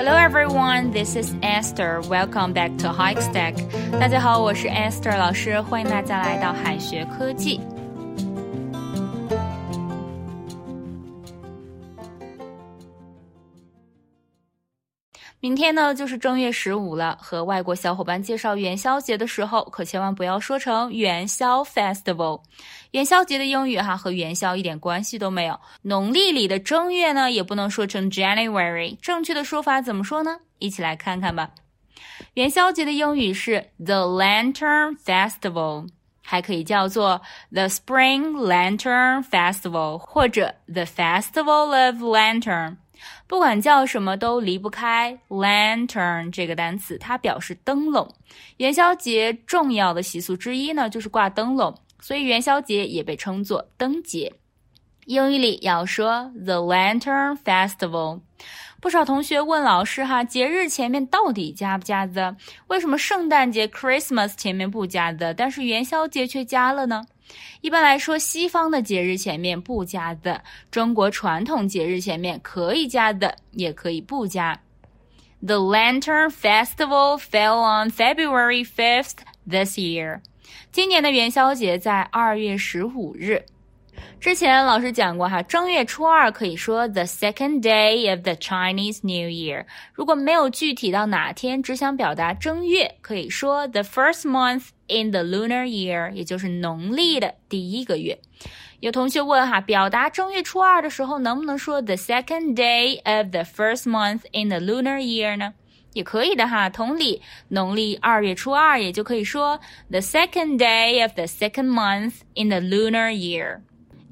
Hello everyone, this is Esther. Welcome back to Hike Stack. 大家好，我是 Esther 老师，欢迎大家来到海学科技。 明天呢就是正月十五了，和外国小伙伴介绍元宵节的时候，可千万不要说成元宵 Festival。元宵节的英语哈和元宵一点关系都没有。农历里的正月呢，也不能说成 January，正确的说法怎么说呢？一起来看看吧。元宵节的英语是 The Lantern Festival，还可以叫做 The Spring Lantern Festival，或者 The Festival of Lantern。不管叫什么，都离不开 lantern 这个单词，它表示灯笼。元宵节重要的习俗之一呢，就是挂灯笼，所以元宵节也被称作灯节。英语里要说 the lantern festival。不少同学问老师哈，节日前面到底加不加 the？为什么圣诞节 Christmas 前面不加 the，但是元宵节却加了呢？一般来说，西方的节日前面不加 the，，中国传统节日前面可以加 the，，也可以不加。The Lantern Festival fell on February 5th this year。今年的元宵节在二月十五日。之前老师讲过哈，正月初二可以说 the second day of the Chinese New Year。如果没有具体到哪天，只想表达正月，可以说 the first month in the lunar year，也就是农历的第一个月。有同学问哈，表达正月初二的时候，能不能说 the second day of the first month in the lunar year 呢？也可以的哈。同理，农历二月初二也就可以说 the second day of the second month in the lunar year。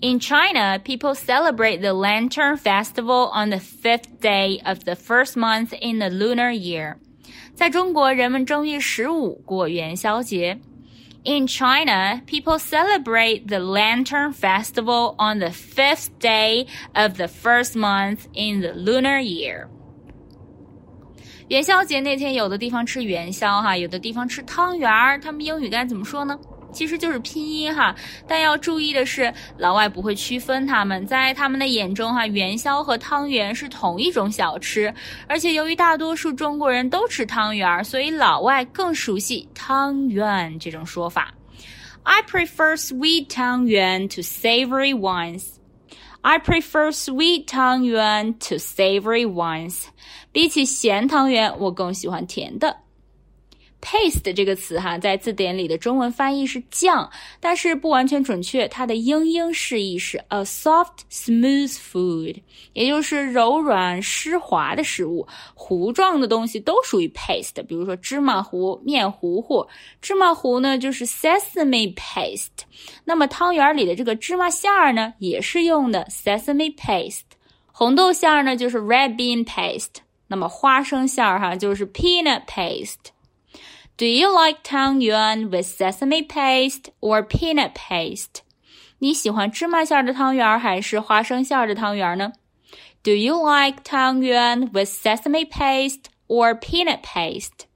In China, people celebrate the Lantern Festival on the fifth day of the first month in the lunar year. 在中国，人们正月十五过元宵节。In China, people celebrate the Lantern Festival on the fifth day of the first month in the lunar year. 元宵节那天，有的地方吃元宵哈，有的地方吃汤圆儿。他们英语该怎么说呢？ 其实就是拼音哈，但要注意的是，老外不会区分它们，在他们的眼中哈，元宵和汤圆是同一种小吃，而且由于大多数中国人都吃汤圆，所以老外更熟悉汤圆这种说法。I prefer sweet 汤圆 to savory ones. I prefer sweet 汤圆 to savory ones. 比起咸汤圆，我更喜欢甜的。Paste 这个词哈，在字典里的中文翻译是酱，但是不完全准确。它的英英释义是 a soft smooth food，也就是柔软湿滑的食物。糊状的东西都属于 paste，比如说芝麻糊、面糊糊。芝麻糊呢就是 sesame paste，那么汤圆里的这个芝麻馅儿呢，也是用的 sesame paste。红豆馅儿呢就是 red bean paste，那么花生馅儿哈就是 peanut paste。Do you like 汤圆 with sesame paste or peanut paste？你喜欢芝麻馅的汤圆还是花生馅的汤圆呢？Do you like 汤圆 with sesame paste or peanut paste？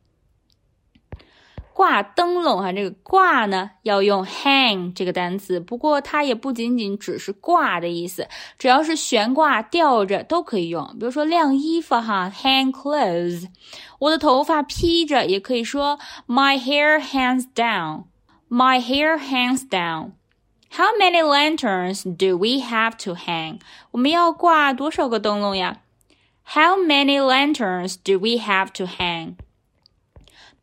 挂灯笼哈，这个挂呢要用 hang 这个单词，不过它也不仅仅只是挂的意思，只要是悬挂、吊着都可以用。比如说晾衣服哈，hang clothes。我的头发披着，也可以说 my hair hangs down。My hair hangs down。How many lanterns do we have to hang？我们要挂多少个灯笼呀？How many lanterns do we have to hang？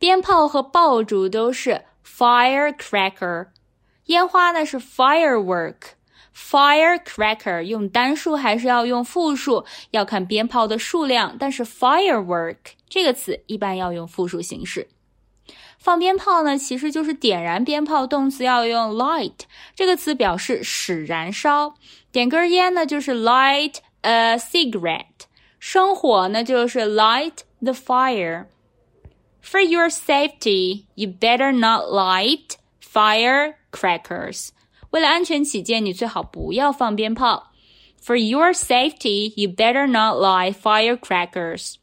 鞭炮和爆竹都是 firecracker，烟花呢是 firework。firecracker 用单数还是要用复数，要看鞭炮的数量。但是 firework 这个词一般要用复数形式。放鞭炮呢，其实就是点燃鞭炮，动词要用 light 这个词表示使燃烧。点根烟呢，就是 light a cigarette。生火呢，就是 light the fire。For your safety, you better not light firecrackers. 为了安全起见，你最好不要放鞭炮。For your safety, you better not light firecrackers.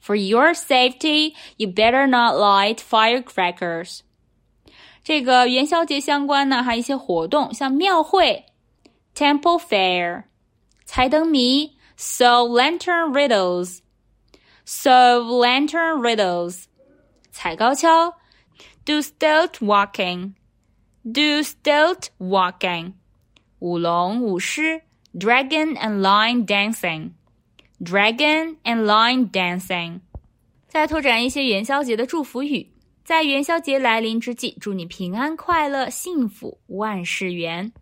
For your safety, you better not light firecrackers. 这个元宵节相关呢，还有一些活动，像庙会 （Temple Fair）、猜灯谜 （So Lantern Riddles）。 solve lantern riddles，踩高跷；do stilt walking，do stilt walking，舞龙舞狮；dragon and lion dancing，dragon and lion dancing。再拓展一些元宵节的祝福语，在元宵节来临之际，祝你平安快乐、幸福、万事圆。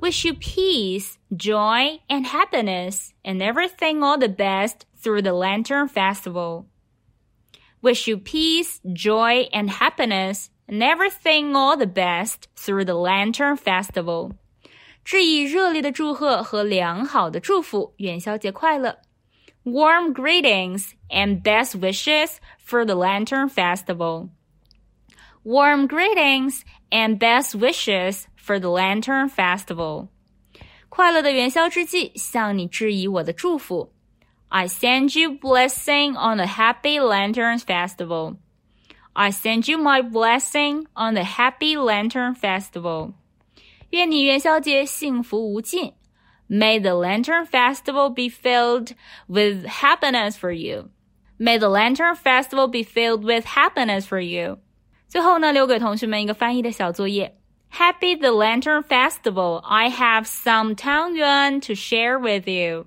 Wish you peace, joy, and happiness, and everything all the best through the Lantern Festival. Wish you peace, joy, and happiness, and everything all the best through the Lantern Festival. 致以热烈的祝贺和良好的祝福，元宵节快乐！Warm greetings and best wishes for the Lantern Festival. Warm greetings and best wishes for the Lantern Festival. 快乐的元宵之际，向你致以我的祝福。 I send you blessing on the Happy Lanterns Festival. I send you my blessing on the Happy Lantern Festival. 愿你元宵节幸福无尽。May the Lantern Festival be filled with happiness for you. May the Lantern Festival be filled with happiness for you. 最后呢，留给同学们一个翻译的小作业。Happy the Lantern Festival! I have some 汤圆 to share with you.